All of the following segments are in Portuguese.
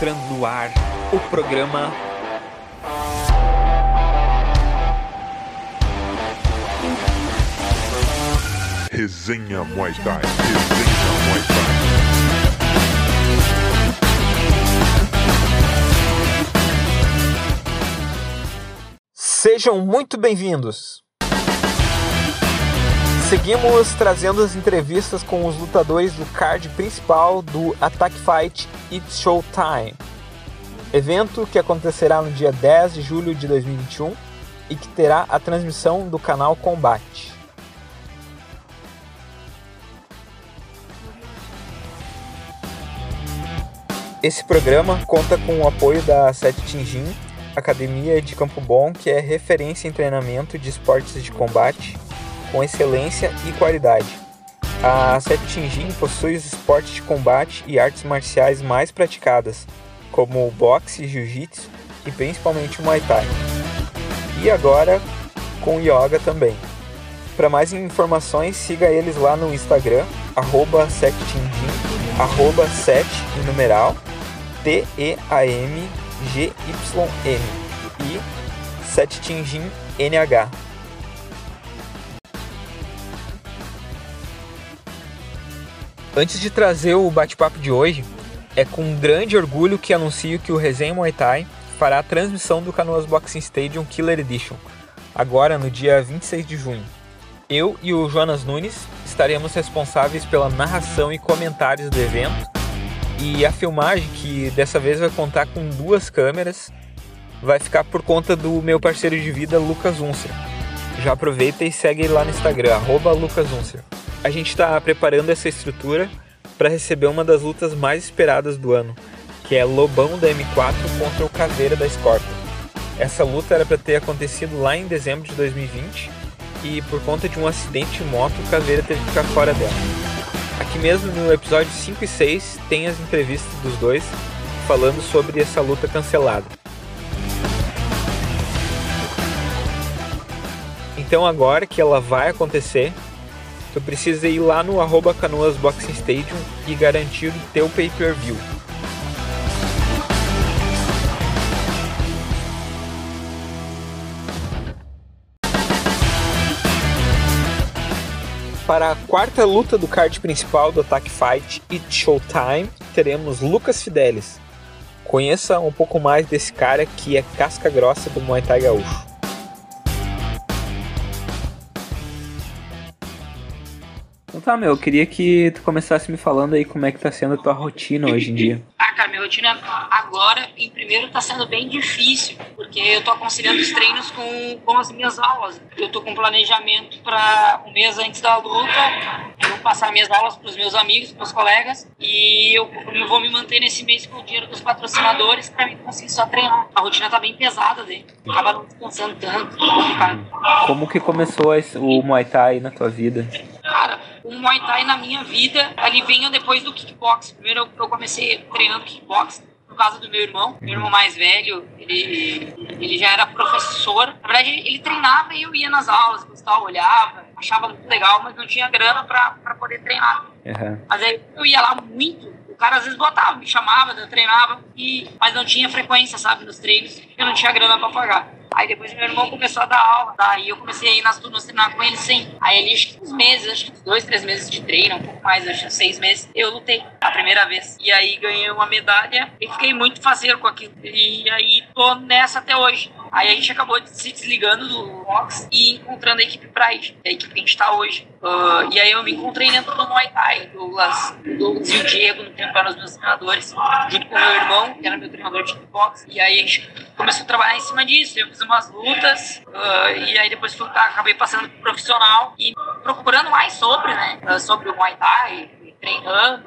entrando no ar o programa Resenha Muay Thai. Resenha Muay Thai. Sejam muito bem-vindos! Seguimos trazendo as entrevistas com os lutadores do card principal do Attack Fight It's Showtime, evento que acontecerá no dia 10 de julho de 2021 e que terá a transmissão do canal Combate. Esse programa conta com o apoio da Sete Tinjin, academia de Campo Bom, que é referência em treinamento de esportes de combate com excelência e qualidade. A Sete Tinjin possui os esportes de combate e artes marciais mais praticadas, como o boxe, jiu-jitsu e principalmente o Muay Thai. E agora com yoga também. Para mais informações, siga eles lá no Instagram, arroba setinjin, arroba set em numeral, T-E-A-M G-Y-M e setinjin NH. Antes de trazer o bate-papo de hoje, é com grande orgulho que anuncio que o Resenha Muay Thai fará a transmissão do Canoas Boxing Stadium Killer Edition, agora no dia 26 de junho. Eu e o Jonas Nunes estaremos responsáveis pela narração e comentários do evento, e a filmagem, que dessa vez vai contar com duas câmeras, vai ficar por conta do meu parceiro de vida, Lucas Unser. Já aproveita e segue lá no Instagram, arroba Lucas Unser. A gente está preparando essa estrutura para receber uma das lutas mais esperadas do ano, que é Lobão da M4 contra o Caveira da Scorpion. Essa luta era para ter acontecido lá em dezembro de 2020 e por conta de um acidente de moto o Caveira teve que ficar fora dela. Aqui mesmo no episódio 5 e 6 tem as entrevistas dos dois falando sobre essa luta cancelada. Então agora que ela vai acontecer, tu precisa ir lá no arroba Canoas Boxing Stadium e garantir o teu pay-per-view. Para a quarta luta do card principal do Attack Fight It's Showtime, teremos Lucas Fidelis. Conheça um pouco mais desse cara que é casca grossa do Muay Thai gaúcho. Então tá, meu, eu queria que tu começasse me falando aí como é que tá sendo a tua rotina hoje em dia. Ah, cara, minha rotina agora, em primeiro, tá sendo bem difícil, porque eu tô conciliando os treinos com, com as minhas aulas. Eu tô com planejamento para um mês antes da luta, eu passar minhas aulas pros meus amigos, pros colegas, e eu, eu vou me manter nesse mês com o dinheiro dos patrocinadores para mim conseguir só treinar. A rotina tá bem pesada, né? Acaba não descansando tanto, complicado. Como que começou esse- o Muay Thai na tua vida? Cara, o Muay Thai na minha vida, ele veio depois do kickbox. Primeiro eu, comecei treinando kickbox por causa do meu irmão. Meu irmão mais velho, ele, ele já era professor. Na verdade, ele, treinava e eu ia nas aulas, gostava, olhava, achava muito legal, mas não tinha grana pra poder treinar. Aham. Mas aí eu ia lá muito. O cara às vezes botava, me chamava, eu treinava, e, mas não tinha frequência, sabe, nos treinos, porque eu não tinha grana pra pagar. Aí depois meu irmão começou a dar aula, daí eu comecei a ir nas turmas treinar com ele sim. Aí ele, acho que uns meses, acho que dois, três meses de treino, um pouco mais, acho que seis meses, eu lutei a primeira vez. E aí ganhei uma medalha e fiquei muito faceiro com aquilo. E aí tô nessa até hoje. Aí a gente acabou se desligando do box e encontrando a equipe Pride, a equipe que a gente tá hoje. Ah, e aí eu me encontrei dentro do Muay Thai. Douglas, Douglas e o Diego, no tempo, eram os meus treinadores, junto com o meu irmão, que era meu treinador de kickbox. E aí a gente começou a trabalhar em cima disso. Eu fiz umas lutas, ah, e aí depois fui, acabei passando pro profissional e procurando mais sobre, né? ah, Sobre o Muay Thai, treinando.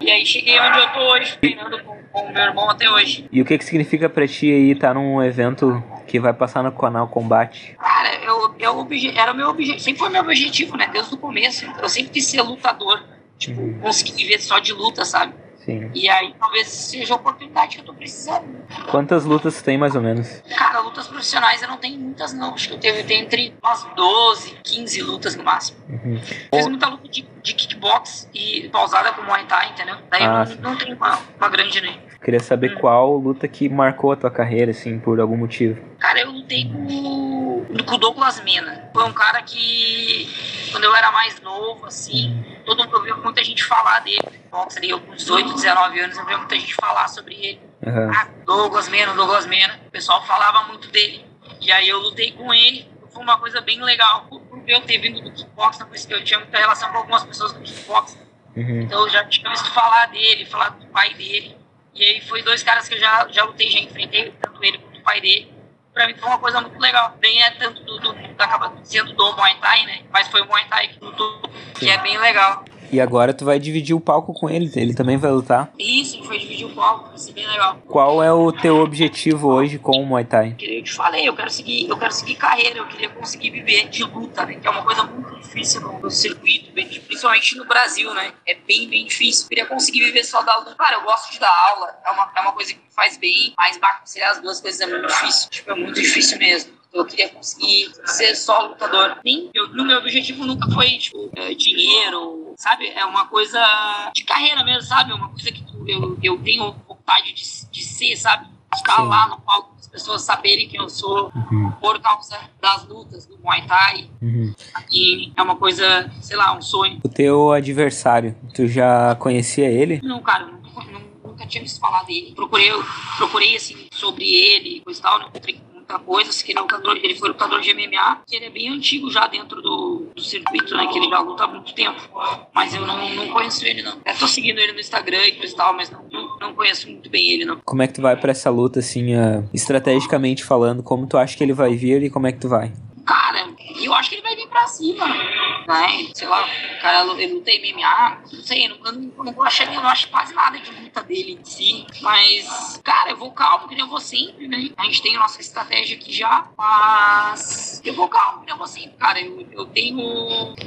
E aí cheguei onde eu tô hoje, treinando com, com o meu irmão até hoje. E o que que significa pra ti aí estar num evento que vai passar no canal Combate? Cara, eu, eu era o meu objetivo, sempre foi meu objetivo, né? Desde o começo. Eu sempre quis ser lutador. Tipo, conseguir viver só de luta, sabe? Sim. E aí talvez seja a oportunidade que eu tô precisando. Quantas lutas tem mais ou menos? Cara, lutas profissionais eu não tenho muitas, não. Acho que eu teve, tenho entre umas 12, 15 lutas no máximo. Uhum. Fiz muita luta de, de kickbox e pausada com Muay Thai, entendeu? Daí Ah, eu não, não tenho uma, uma grande nem. Queria saber qual luta que marcou a tua carreira, assim, por algum motivo. Cara, eu lutei com, com o Douglas Mena. Foi um cara que, quando eu era mais novo, assim, todo mundo ouvia muita gente falar dele. Box ali, eu com 18, 19 anos, eu ouvia muita gente falar sobre ele. Aham. Ah, Douglas Mena, Douglas Mena. O pessoal falava muito dele. E aí eu lutei com ele. Foi uma coisa bem legal. Por, por eu ter vindo do kickbox, por isso que eu tinha muita relação com algumas pessoas do kickbox. Uhum. Então eu já tinha visto falar dele, falar do pai dele. E aí foi dois caras que eu já, já lutei, já enfrentei, tanto ele quanto o pai dele. Pra mim foi uma coisa muito legal. Nem é tanto do, do, do acaba sendo do Muay Thai, né? Mas foi o Muay Thai que lutou, que é bem legal. E agora tu vai dividir o palco com ele, ele também vai lutar. Isso, a gente foi dividir o palco, vai ser bem legal. Qual é o teu objetivo hoje com o Muay Thai? Eu te falei, eu quero seguir, eu quero seguir carreira, eu queria conseguir viver de luta, né? Que é uma coisa muito difícil no, circuito, principalmente no Brasil, né? É bem, bem difícil. Eu queria conseguir viver só da luta. Cara, eu gosto de dar aula, é uma, é uma coisa que me faz bem, mas balancear as duas coisas é muito difícil. Tipo, é muito difícil mesmo. Eu queria conseguir ser só lutador. Nem, eu, no meu objetivo nunca foi, tipo, é, dinheiro, sabe? É uma coisa de carreira mesmo, sabe? É uma coisa que eu, eu tenho vontade de, de ser, sabe? Estar lá no palco, as pessoas saberem quem eu sou Uhum. por causa das lutas do Muay Thai. Uhum. E é uma coisa, sei lá, um sonho. O teu adversário, tu já conhecia ele? Não, cara, nunca, nu- nunca tinha visto falar dele. Procurei, procurei assim, sobre ele, coisa e tal, não encontrei muita coisa. Assim, que ele, é lutador, ele foi lutador de MMA, que ele é bem antigo já dentro do, do circuito, né? Que ele já luta há muito tempo. Mas eu não, não conheço ele, não. Eu tô seguindo ele no Instagram e coisa e tal, mas não, não, conheço muito bem ele, não. Como é que tu vai pra essa luta, assim, ah, estrategicamente falando? Como tu acha que ele vai vir e como é que tu vai? Cara, eu acho que ele vai vir pra cima, né? Sei lá, o cara ele luta MMA, não sei, eu não, eu não, achei, eu não acho quase nada de luta dele em si. Mas, cara, eu vou calmo, que nem eu vou sempre, né? A gente tem a nossa estratégia aqui já, mas eu vou calmo, que nem eu vou sempre, cara. Eu, eu tenho.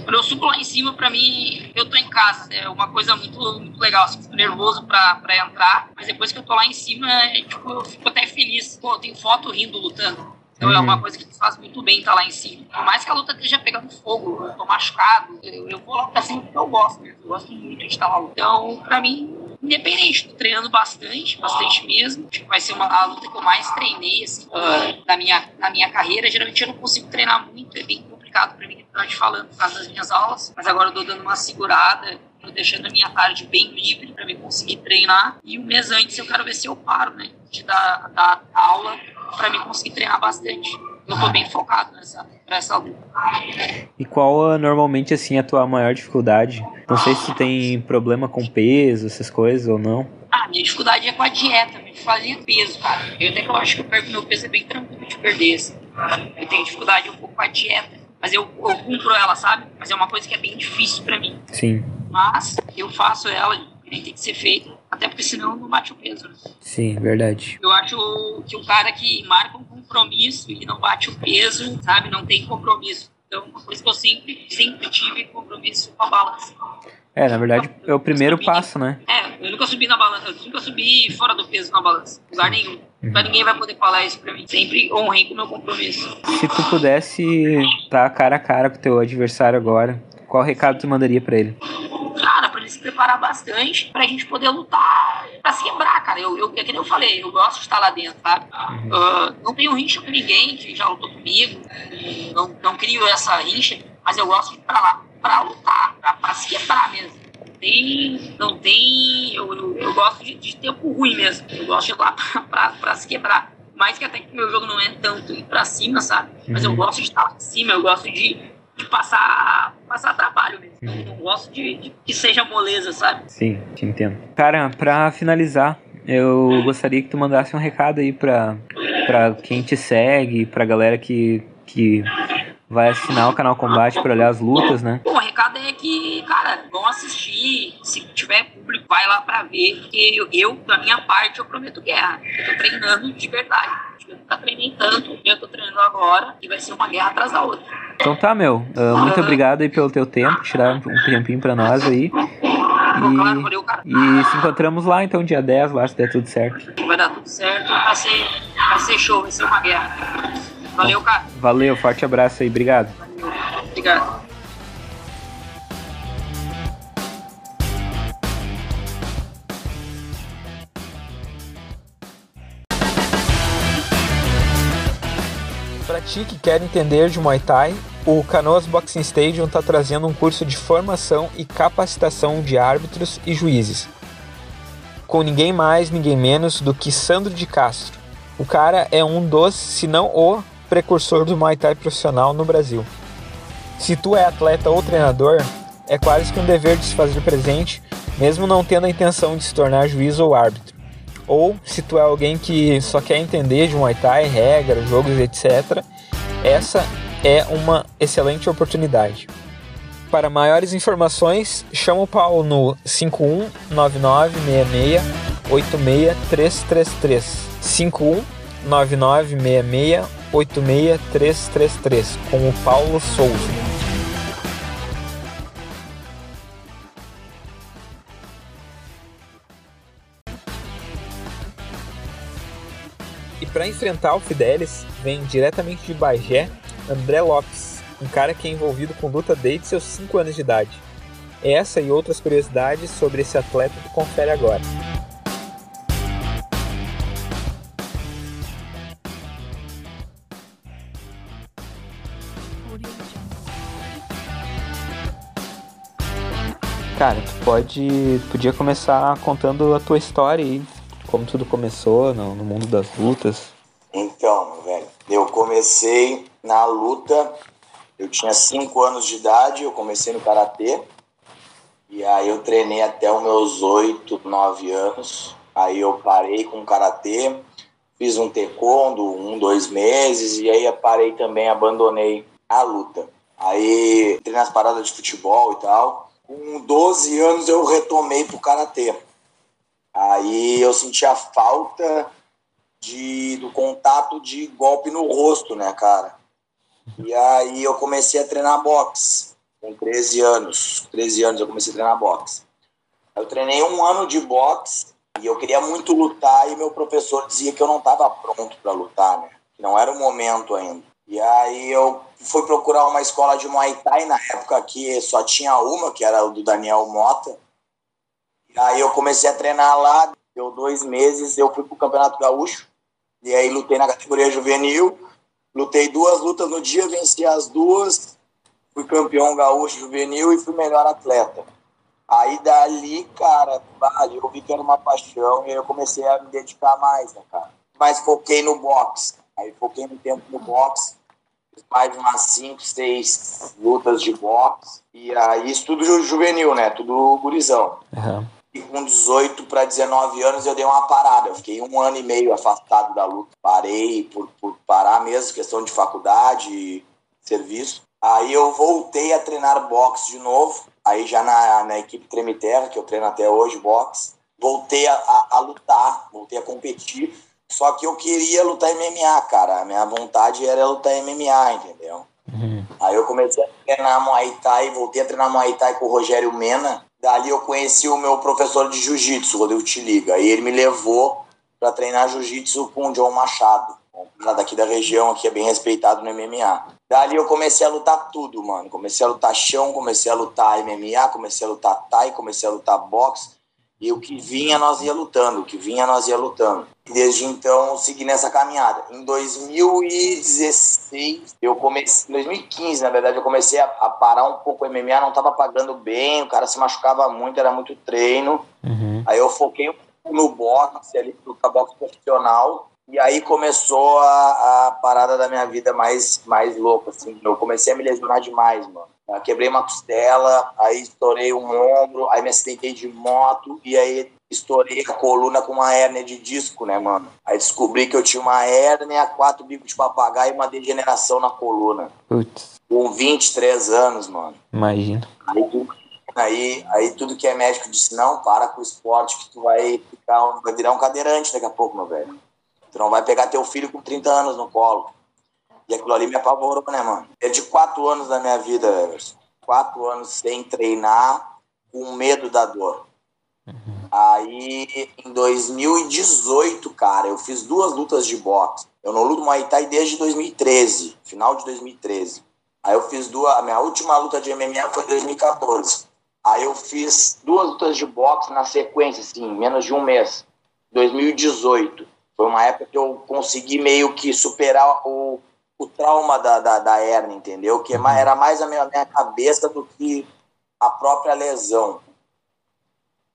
Quando eu subo lá em cima, pra mim, eu tô em casa. É uma coisa muito, muito legal. Assim, fico nervoso pra, pra entrar, mas depois que eu tô lá em cima, é, tipo, eu fico até feliz. Pô, eu tenho foto rindo lutando. Então é uma coisa que faz muito bem estar lá em cima. Por mais que a luta esteja pegando fogo, eu tô machucado, eu, eu vou lá pra cima porque eu gosto mesmo. Eu gosto muito de estar lá. Então, pra mim, independente, tô treinando bastante, bastante mesmo. Acho que vai ser uma, a luta que eu mais treinei, assim, ah, da minha, na minha carreira. Geralmente eu não consigo treinar muito, é bem complicado pra mim, pra te falando, por causa das minhas aulas. Mas agora eu tô dando uma segurada, tô deixando a minha tarde bem livre pra me conseguir treinar. E um mês antes eu quero ver se eu paro, né, de dar, dar aula pra mim conseguir treinar bastante. Eu tô bem focado nessa, nessa luta. E qual ah, normalmente, assim, a tua maior dificuldade? Não sei se tem problema com peso, essas coisas ou não. Ah, minha dificuldade é com a dieta, minha dificuldade é peso, cara. Eu até que eu acho que eu perco meu peso é bem tranquilo de perder, assim. Eu tenho dificuldade um pouco com a dieta, mas eu, eu cumpro ela, sabe? Mas é uma coisa que é bem difícil pra mim. Sim, Mas eu faço ela, nem tem que ser feita, até porque senão não bate o peso. Né? sim, verdade. Eu acho que o cara que marca um compromisso e não bate o peso, sabe, não tem compromisso. Então, uma coisa que eu sempre, sempre tive compromisso com a balança. É, na verdade, é o primeiro passo, né? É, eu nunca subi na balança, eu nunca subi fora do peso na balança, lugar nenhum. Então ninguém vai poder falar isso pra mim. Sempre honrei com o meu compromisso. Se tu pudesse estar cara a cara com o teu adversário agora, qual recado tu mandaria pra ele? Cara, pra ele se preparar bastante, pra gente poder lutar, pra se quebrar, cara. Eu, eu, é que nem eu falei, eu gosto de estar lá dentro, sabe? Ah, não tenho rincha com ninguém que já lutou comigo, não, não crio essa rincha, mas eu gosto de ir pra lá pra lutar, pra, pra se quebrar mesmo. Não tem. Não tem. Eu, eu, eu gosto de, de tempo ruim mesmo. Eu gosto de ir lá pra, pra, pra se quebrar. Mais que até que meu jogo não é tanto ir pra cima, sabe? Mas eu Uhum. gosto de estar lá em cima, eu gosto de, de passar, passar trabalho mesmo. Eu não gosto de, de que seja moleza, sabe? Sim, te entendo. Cara, pra finalizar, eu gostaria que tu mandasse um recado aí pra, pra quem te segue, pra galera que, que vai assinar o canal Combate pra olhar as lutas, né? Bom, o recado é que, cara, vão assistir. Se tiver público, vai lá pra ver. Porque eu, eu, da minha parte, eu prometo guerra. Eu tô treinando de verdade. Eu nunca treinei tanto, eu tô treinando agora. E vai ser uma guerra atrás da outra. Então tá, meu. ah, muito obrigado aí pelo teu tempo, tirar um tempinho pra nós aí. Claro, E, valeu, e se encontramos lá então dia 10, lá se der tudo certo. Vai dar tudo certo. Vai ser, vai ser show, vai ser uma guerra. Valeu, cara. Valeu, forte abraço aí, obrigado. Valeu. Obrigado. Ti que quer entender de Muay Thai, o Canoas Boxing Stadium está trazendo um curso de formação e capacitação de árbitros e juízes. Com ninguém mais, ninguém menos do que Sandro de Castro. O cara é um dos, se não o, precursor do Muay Thai profissional no Brasil. Se tu é atleta ou treinador, é quase que um dever de se fazer presente, mesmo não tendo a intenção de se tornar juiz ou árbitro. Ou se tu é alguém que só quer entender de Muay Thai, regras, jogos, etc., essa é uma excelente oportunidade. Para maiores informações, chama o Paulo no 519966 519966 com o Paulo Souza. Para enfrentar o Fidelis, vem diretamente de Bagé, André Lopes, um cara que é envolvido com luta desde seus 5 anos de idade. Essa e outras curiosidades sobre esse atleta tu confere agora. Cara, tu pode podia começar contando a tua história aí, como tudo começou no, no mundo das lutas. Então, velho, eu comecei na luta, eu tinha 5 anos de idade, eu comecei no karatê. E aí eu treinei até os meus 8, 9 anos. Aí eu parei com o karatê, fiz um taekwondo, um, dois meses, e aí parei também, abandonei a luta. Aí entrei nas paradas de futebol e tal. Com 12 anos eu retomei pro karatê. Aí eu senti a falta de, do contato de golpe no rosto, né, cara? E aí eu comecei a treinar boxe com 13 anos. 13 anos eu comecei a treinar boxe. Eu treinei um ano de boxe e eu queria muito lutar e meu professor dizia que eu não estava pronto para lutar, né? Que não era o momento ainda. E aí eu fui procurar uma escola de Muay Thai na época que só tinha uma, que era o do Daniel Mota. E aí eu comecei a treinar lá, deu dois meses, eu fui pro Campeonato Gaúcho. E aí lutei na categoria juvenil. Lutei duas lutas no dia, venci as duas. Fui campeão gaúcho juvenil e fui melhor atleta. Aí dali, cara, vale, eu vi que era uma paixão e eu comecei a me dedicar mais, né, cara? Mas foquei no boxe. Aí foquei no tempo no boxe. Fiz mais umas 5, 6 lutas de boxe. E aí isso tudo ju- juvenil, né? Tudo gurizão. Uhum. E com 18 para 19 anos eu dei uma parada. Eu fiquei um ano e meio afastado da luta. Parei por, por parar mesmo, questão de faculdade, serviço. Aí eu voltei a treinar boxe de novo. Aí já na, na equipe Treme Terra, que eu treino até hoje, boxe. Voltei a, a, a lutar, voltei a competir. Só que eu queria lutar MMA, cara. A minha vontade era lutar MMA, entendeu? Uhum. Aí eu comecei a treinar Muay Thai, voltei a treinar Muay Thai com o Rogério Mena. Dali eu conheci o meu professor de jiu-jitsu, Rodrigo Tiliga. Aí ele me levou para treinar jiu-jitsu com o John Machado, um daqui da região, que é bem respeitado no MMA. Dali eu comecei a lutar tudo, mano. Comecei a lutar chão, comecei a lutar MMA, comecei a lutar Thai, comecei a lutar boxe. E o que vinha, nós ia lutando. O que vinha, nós ia lutando. Desde então, segui nessa caminhada. Em 2016, eu comecei... Em 2015, na verdade, eu comecei a, a parar um pouco o MMA. Não estava pagando bem, o cara se machucava muito, era muito treino. Uhum. Aí eu foquei no boxe, ali, luta boxe profissional. E aí começou a, a parada da minha vida mais, mais louca, assim. Eu comecei a me lesionar demais, mano. Eu quebrei uma costela, aí estourei um ombro, aí me acidentei de moto, e aí estourei a coluna com uma hérnia de disco, né, mano? Aí descobri que eu tinha uma hérnia, quatro bicos de papagaio e uma degeneração na coluna. Putz, Com 23 anos, mano. imagina. Aí, aí, aí tudo que é médico disse, não, para com o esporte que tu vai ficar, um- vai virar um cadeirante daqui a pouco, meu velho. Tu não vai pegar teu filho com 30 anos no colo. E aquilo ali me apavorou, né, mano? Perdi quatro anos da minha vida, Everson. Quatro anos sem treinar, com medo da dor. Aí, em 2018, cara, eu fiz duas lutas de boxe. Eu não luto Muay Thai desde 2013, final de 2013. Aí eu fiz duas. A minha última luta de MMA foi em 2014. Aí eu fiz duas lutas de boxe na sequência, assim, em menos de um mês. 2018. Foi uma época que eu consegui meio que superar o, o trauma da, da, da hernia, entendeu? Que Uhum. era mais a minha, a minha cabeça do que a própria lesão.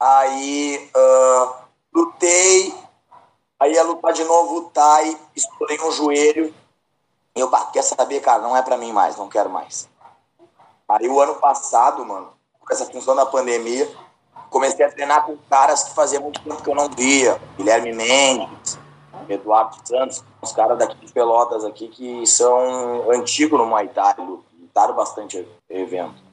Aí ah, lutei, aí ia lutar de novo o Thai, estourei um joelho. E eu, quer saber, cara, não é pra mim mais, não quero mais. Aí o ano passado, mano, com essa função da pandemia, comecei a treinar com caras que fazia muito tempo que eu não via. Guilherme Mendes, Eduardo Santos, uns caras daqui de Pelotas aqui que são antigos no Muay Thai, lutaram bastante evento.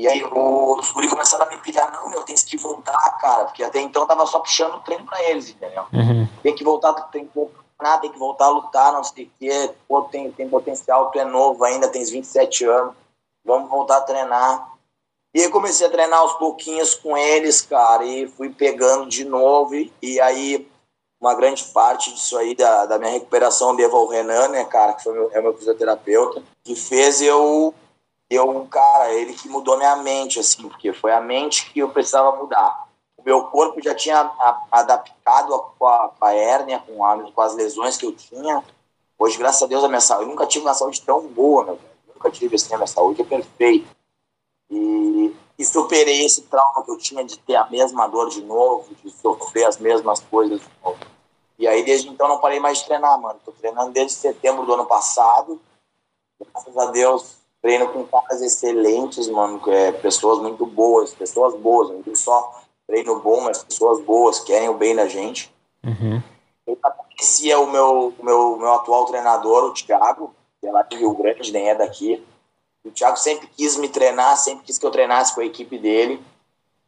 E aí os guri começaram a me pilhar, não, meu, tem que voltar, cara, porque até então eu tava só puxando o treino pra eles, entendeu? Uhum. Tem que voltar, tem que voltar, tem que voltar a lutar, não sei o quê, pô, tem, tem potencial, tu é novo ainda, tens 27 anos, vamos voltar a treinar. E aí comecei a treinar aos pouquinhos com eles, cara, e fui pegando de novo, e, e aí uma grande parte disso aí da, da minha recuperação devo ao Renan, né, cara, que foi meu, é meu fisioterapeuta, que fez eu, eu, cara, ele que mudou minha mente, assim, porque foi a mente que eu precisava mudar. O meu corpo já tinha a- adaptado com a, a hérnia, com, a, com as lesões que eu tinha. Hoje, graças a Deus, a minha saúde, eu nunca tive uma saúde tão boa, meu velho. Nunca tive assim, a minha saúde é perfeita. E, e superei esse trauma que eu tinha de ter a mesma dor de novo, de sofrer as mesmas coisas de novo. E aí, desde então, não parei mais de treinar, mano. Tô treinando desde setembro do ano passado. Graças a Deus, treino com caras excelentes, mano. que É, pessoas muito boas, pessoas boas. Não só treino bom, mas pessoas boas, querem o bem da gente. Uhum. Eu conhecia o meu, o meu, meu atual treinador, o Thiago, que é lá de Rio Grande, nem é daqui. O Thiago sempre quis me treinar, sempre quis que eu treinasse com a equipe dele.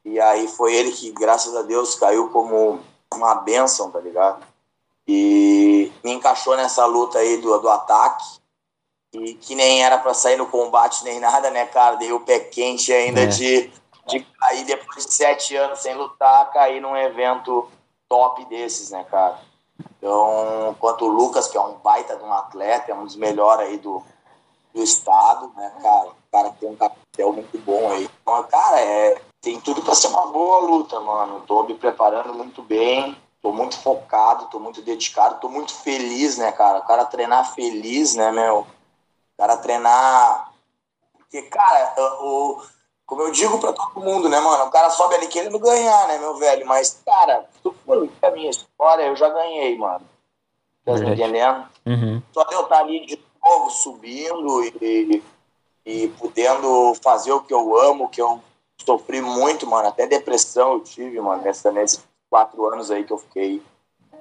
E aí foi ele que, graças a Deus, caiu como uma benção, tá ligado? E me encaixou nessa luta aí do, do ataque. E que nem era pra sair no combate nem nada, né, cara? Dei o pé quente ainda É. de, de cair depois de sete anos sem lutar, cair num evento top desses, né, cara? Então, quanto o Lucas, que é um baita de um atleta, é um dos melhores aí do, do estado, né, cara? O cara tem um capitel muito bom aí. Então, cara, é, tem tudo pra ser uma boa luta, mano. Tô me preparando muito bem, tô muito focado, tô muito dedicado, tô muito feliz, né, cara? O cara treinar feliz, né, meu? O cara treinar. Porque, cara, o, como eu digo pra todo mundo, né, mano? O cara sobe ali querendo ganhar, né, meu velho? Mas, cara, se tu for a minha história, eu já ganhei, mano. Tá entendendo? Uhum. Só eu estar ali de novo subindo e, e podendo fazer o que eu amo, que eu sofri muito, mano. Até depressão eu tive, mano, nessa, nesses quatro anos aí que eu fiquei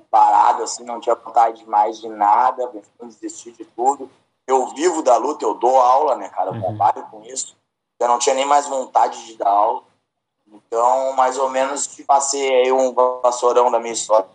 parado, assim, não tinha vontade mais de nada, pensando desistir de tudo. Eu vivo da luta, eu dou aula, né, cara? Eu Uhum. trabalho com isso. Eu não tinha nem mais vontade de dar aula. Então, mais ou menos, te passei aí um vassourão da minha história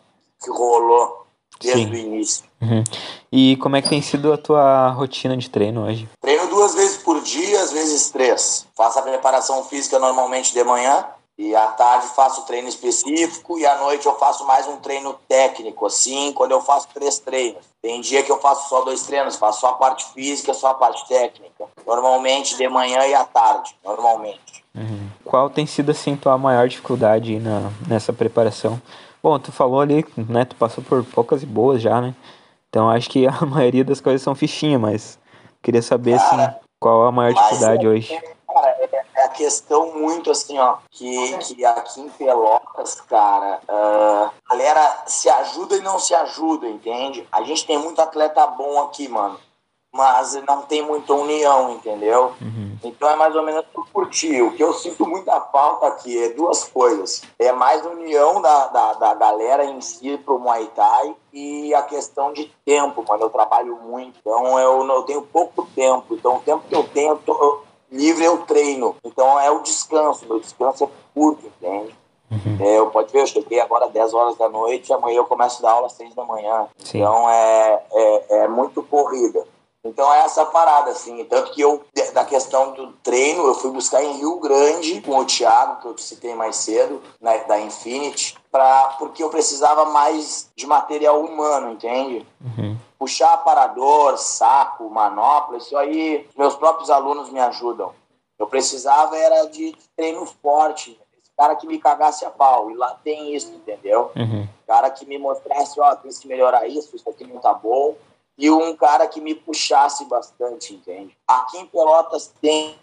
que rolou desde Sim. o início. Uhum. E como é que tem sido a tua rotina de treino hoje? Treino duas vezes por dia, às vezes três. Faço a preparação física normalmente de manhã e à tarde faço treino específico e à noite eu faço mais um treino técnico, assim, quando eu faço três treinos. Tem dia que eu faço só dois treinos, faço só a parte física, só a parte técnica. Normalmente de manhã e à tarde, normalmente. Uhum. Qual tem sido assim tua maior dificuldade na, nessa preparação? Bom, tu falou ali, né? Tu passou por poucas e boas já, né? Então acho que a maioria das coisas são fichinha, mas queria saber assim, Cara, qual a maior dificuldade é- hoje. Questão muito assim, ó, que, que aqui em Pelotas, cara, ah, a galera se ajuda e não se ajuda, entende? A gente tem muito atleta bom aqui, mano, mas não tem muita união, entendeu? Uhum. Então é mais ou menos tudo por ti. O que eu sinto muita falta aqui é duas coisas. É mais união da, da, da galera em si pro Muay Thai e a questão de tempo, mano. Eu trabalho muito, então eu, não- eu tenho pouco tempo. Então o tempo que eu tenho, eu tô- eu- livre eu treino. Então é o descanso. Meu descanso é curto, entende? Uhum. É, eu pode ver, eu cheguei agora às 10 horas da noite, amanhã eu começo a dar aula às 6 da manhã. Sim. Então é, é, é muito corrida. Então é essa parada, assim. Tanto que eu, da questão do treino, eu fui buscar em Rio Grande com o Thiago, que eu te citei mais cedo, na, da Infinity, pra, porque eu precisava mais de material humano, entende? Uhum. Puxar aparador, saco, manopla, isso aí meus próprios alunos me ajudam. Eu precisava era de treino forte, esse cara que me cagasse a pau. E lá tem isso, entendeu? Uhum. cara que me mostrasse, ó, tem que melhorar isso, isso aqui não tá bom. E um cara que me puxasse bastante, entende? Aqui em Pelotas tem,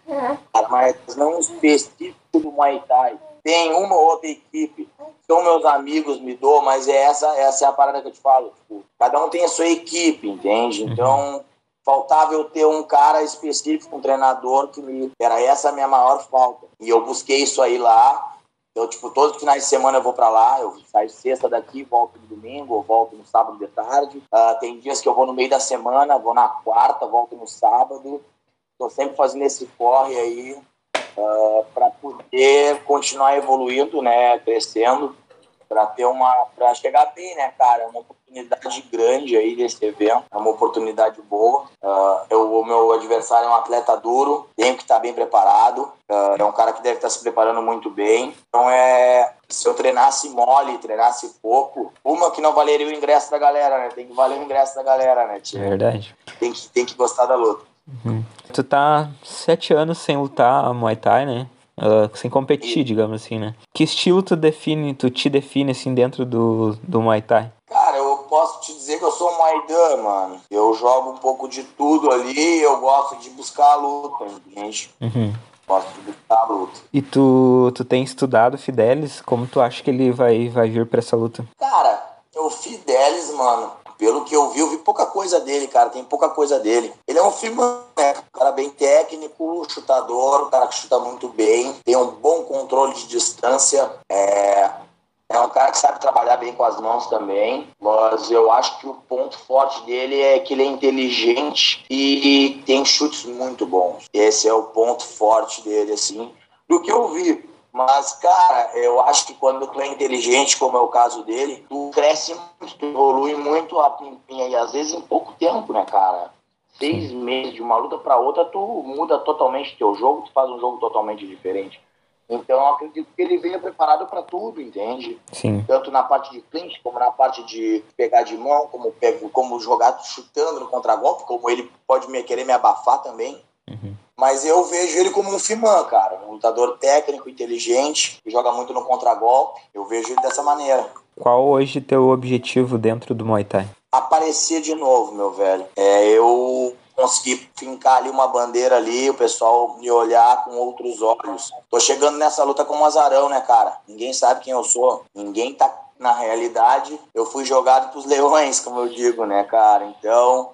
mas não específico do Muay Thai. Tem uma ou outra equipe, são meus amigos, me dou, mas é essa, essa é a parada que eu te falo. Tipo, cada um tem a sua equipe, entende? Então, faltava eu ter um cara específico, um treinador que me. Era essa a minha maior falta. E eu busquei isso aí lá. Eu, tipo, todos os finais de semana eu vou para lá, eu saio sexta daqui, volto no domingo, eu volto no sábado de tarde. Uh, tem dias que eu vou no meio da semana, vou na quarta, volto no sábado. Tô sempre fazendo esse corre aí uh, para poder continuar evoluindo, né, crescendo para ter uma para chegar bem, né, cara? É uma oportunidade grande aí desse evento, é uma oportunidade boa. Uh, eu, o meu adversário é um atleta duro, tenho que estar tá bem preparado. Uh, é um cara que deve estar tá se preparando muito bem. Então é se eu treinasse mole, treinasse pouco, uma que não valeria o ingresso da galera, né? Tem que valer o ingresso da galera, né? Tio? É verdade. Tem que, tem que gostar da luta. Uhum. Tu tá sete anos sem lutar Muay Thai, né? Uh, sem competir, e... digamos assim, né? Que estilo tu define, tu te define assim dentro do, do Muay Thai? Cara, eu posso te dizer que eu sou Muay Thai, mano. Eu jogo um pouco de tudo ali, eu gosto de buscar a luta, gente. Uhum. Gosto de buscar a luta. E tu, tu tem estudado Fidelis? Como tu acha que ele vai, vai vir pra essa luta? Cara, o Fidelis, mano, pelo que eu vi, eu vi pouca coisa dele, cara. Tem pouca coisa dele. Ele é um filme, Um cara bem técnico, chutador, um cara que chuta muito bem, tem um bom controle de distância. É, é um cara que sabe trabalhar bem com as mãos também, mas eu acho que o ponto forte dele é que ele é inteligente e tem chutes muito bons. Esse é o ponto forte dele, assim, do que eu vi. Mas, cara, eu acho que quando tu é inteligente, como é o caso dele, tu cresce muito, tu evolui muito, e às vezes em pouco tempo, né, cara? Seis meses de uma luta para outra, tu muda totalmente teu jogo, tu faz um jogo totalmente diferente. Então, eu acredito que ele venha preparado para tudo, entende? Sim. Tanto na parte de clinch, como na parte de pegar de mão, como, pego, como jogar chutando no contragolpe, como ele pode me, querer me abafar também. Uhum. Mas eu vejo ele como um Fimã, cara. Um lutador técnico, inteligente, que joga muito no contragolpe. Eu vejo ele dessa maneira. Qual hoje teu objetivo dentro do Muay Thai? Aparecer de novo, meu velho. É, eu consegui fincar ali uma bandeira ali, o pessoal me olhar com outros olhos. Tô chegando nessa luta com um azarão, né, cara? Ninguém sabe quem eu sou. Ninguém tá na realidade. Eu fui jogado pros leões, como eu digo, né, cara? Então,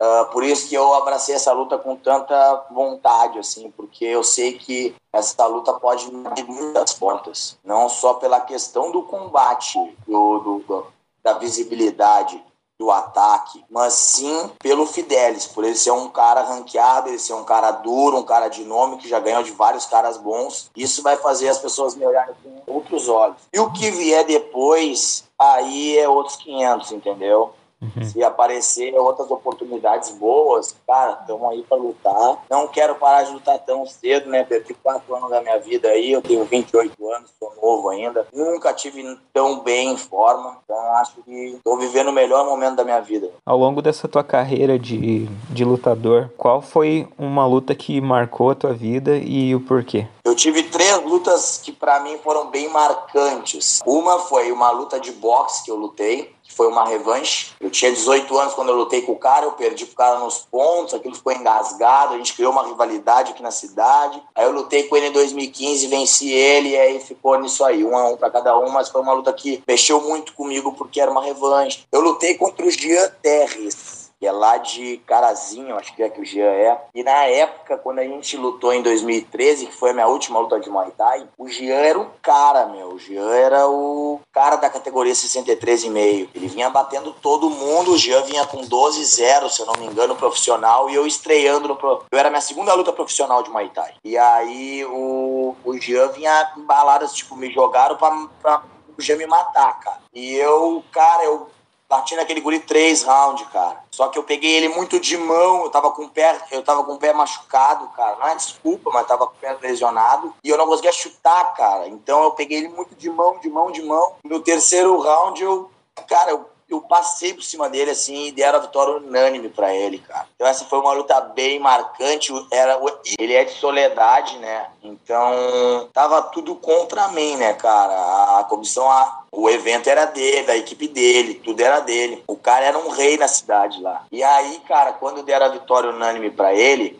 Uh, por isso que eu abracei essa luta com tanta vontade, assim, porque eu sei que essa luta pode me abrir muitas portas, não só pela questão do combate, do, do, da visibilidade, do ataque, mas sim pelo Fidelis, por ele ser um cara ranqueado, ele ser um cara duro, um cara de nome que já ganhou de vários caras bons. Isso vai fazer as pessoas me olharem com outros olhos. E o que vier depois, aí é outros 500, entendeu? Uhum. Se aparecer outras oportunidades boas, cara, estamos aí para lutar. Não quero parar de lutar tão cedo, né? Perdi quatro anos da minha vida aí, eu tenho 28 anos, sou novo ainda. Nunca tive tão bem em forma, então acho que estou vivendo o melhor momento da minha vida. Ao longo dessa tua carreira de, de lutador, qual foi uma luta que marcou a tua vida e o porquê? Eu tive três lutas que para mim foram bem marcantes. Uma foi uma luta de boxe que eu lutei, foi uma revanche. Eu tinha 18 anos quando eu lutei com o cara, eu perdi pro cara nos pontos, aquilo ficou engasgado, a gente criou uma rivalidade aqui na cidade. Aí eu lutei com ele em 2015, venci ele, e aí ficou nisso aí, um a um pra cada um, mas foi uma luta que mexeu muito comigo porque era uma revanche. Eu lutei contra o Jean Terres que é lá de Carazinho, acho que é que o Jean é. E na época, quando a gente lutou em 2013, que foi a minha última luta de Muay Thai, o Jean era o cara, meu. O Jean era o cara da categoria 63,5. Ele vinha batendo todo mundo, o Jean vinha com 12-0, se eu não me engano, profissional, e eu estreando no... Pro... Eu era minha segunda luta profissional de Muay Thai. E aí o, o Jean vinha embalado, tipo, me jogaram pra, pra o Jean me matar, cara. E eu, cara, eu Bati naquele guri três rounds, cara. Só que eu peguei ele muito de mão, eu tava com o pé, eu tava com o pé machucado, cara. Não é desculpa, mas tava com o pé lesionado. E eu não conseguia chutar, cara. Então eu peguei ele muito de mão, de mão, de mão. No terceiro round, eu, cara, eu eu passei por cima dele assim e deram a vitória unânime para ele, cara. Então essa foi uma luta bem marcante. Era ele é de Soledade, né? Então tava tudo contra mim, né, cara? A comissão a o evento era dele, da equipe dele, tudo era dele. O cara era um rei na cidade lá. E aí, cara, quando deram a vitória unânime para ele,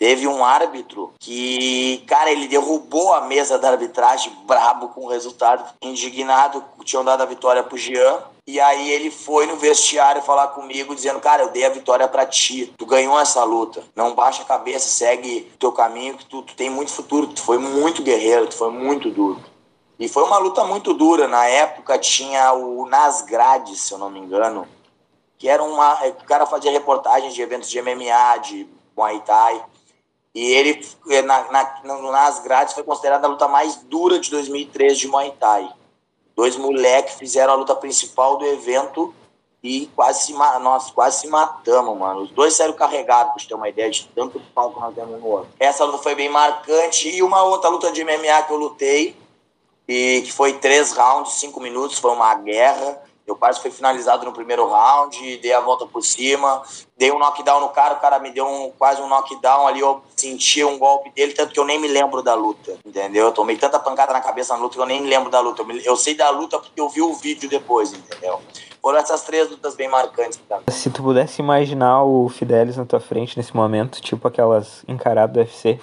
Teve um árbitro que, cara, ele derrubou a mesa da arbitragem brabo com o resultado, indignado, tinham dado a vitória pro Jean. E aí ele foi no vestiário falar comigo, dizendo, cara, eu dei a vitória para ti. Tu ganhou essa luta. Não baixa a cabeça, segue teu caminho, que tu, tu tem muito futuro. Tu foi muito guerreiro, tu foi muito duro. E foi uma luta muito dura. Na época tinha o Nas Grades, se eu não me engano, que era uma. O cara fazia reportagens de eventos de MMA, de Muay Thai. E ele, na, na, nas grades, foi considerada a luta mais dura de 2003 de Muay Thai. Dois moleques fizeram a luta principal do evento e quase se, nós quase se matamos, mano. Os dois saíram carregados, pra você ter uma ideia de tanto pau que nós temos no outro. Essa luta foi bem marcante. E uma outra luta de MMA que eu lutei, e que foi três rounds, cinco minutos, foi uma guerra. Eu quase fui finalizado no primeiro round, dei a volta por cima, dei um knockdown no cara, o cara me deu um, quase um knockdown ali, eu senti um golpe dele, tanto que eu nem me lembro da luta, entendeu? Eu tomei tanta pancada na cabeça na luta que eu nem me lembro da luta. Eu, me, eu sei da luta porque eu vi o vídeo depois, entendeu? Foram essas três lutas bem marcantes. Tá? Se tu pudesse imaginar o Fidelis na tua frente nesse momento, tipo aquelas encaradas do UFC,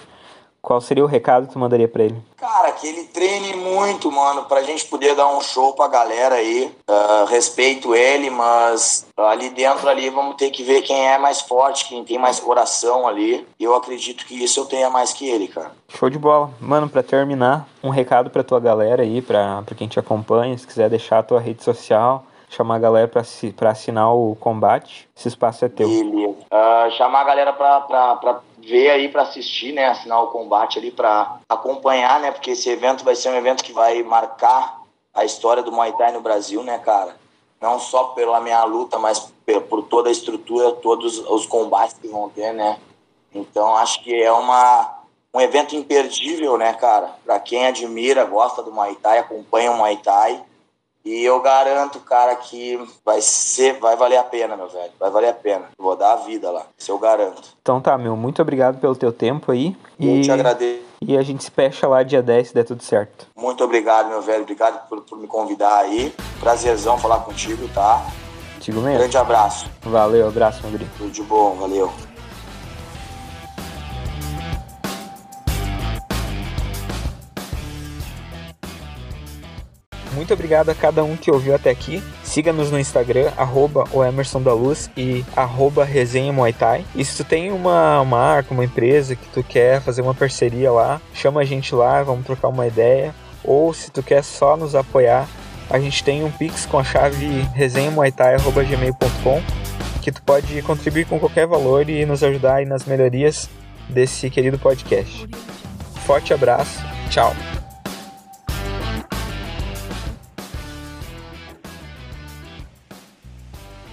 qual seria o recado que tu mandaria para ele? Cara, que ele treine muito, mano, pra gente poder dar um show pra galera aí. Uh, respeito ele, mas ali dentro ali vamos ter que ver quem é mais forte, quem tem mais coração ali. E eu acredito que isso eu tenha mais que ele, cara. Show de bola. Mano, pra terminar, um recado pra tua galera aí, pra, pra quem te acompanha, se quiser deixar a tua rede social chamar a galera para assinar o combate. Esse espaço é teu. Beleza. Uh, chamar a galera para ver aí, para assistir, né? Assinar o combate ali, para acompanhar, né? Porque esse evento vai ser um evento que vai marcar a história do Muay Thai no Brasil, né, cara? Não só pela minha luta, mas por toda a estrutura, todos os combates que vão ter, né? Então acho que é uma, um evento imperdível, né, cara? Para quem admira, gosta do Muay Thai, acompanha o Muay Thai e eu garanto, cara, que vai ser, vai valer a pena, meu velho. Vai valer a pena. Vou dar a vida lá. Isso eu garanto. Então tá, meu. Muito obrigado pelo teu tempo aí. Eu e... te agradeço. E a gente se fecha lá dia 10 se der tudo certo. Muito obrigado, meu velho. Obrigado por, por me convidar aí. Prazerzão falar contigo, tá? Contigo mesmo. Grande abraço. Valeu, abraço, meu guri. Tudo de bom, valeu. Muito obrigado a cada um que ouviu até aqui. Siga-nos no Instagram, arroba o Emerson da Luz e arroba resenha Muay Thai. E se tu tem uma marca, uma empresa que tu quer fazer uma parceria lá, chama a gente lá, vamos trocar uma ideia. Ou se tu quer só nos apoiar, a gente tem um Pix com a chave resenhamuaitai.gmail.com que tu pode contribuir com qualquer valor e nos ajudar nas melhorias desse querido podcast. Forte abraço, tchau!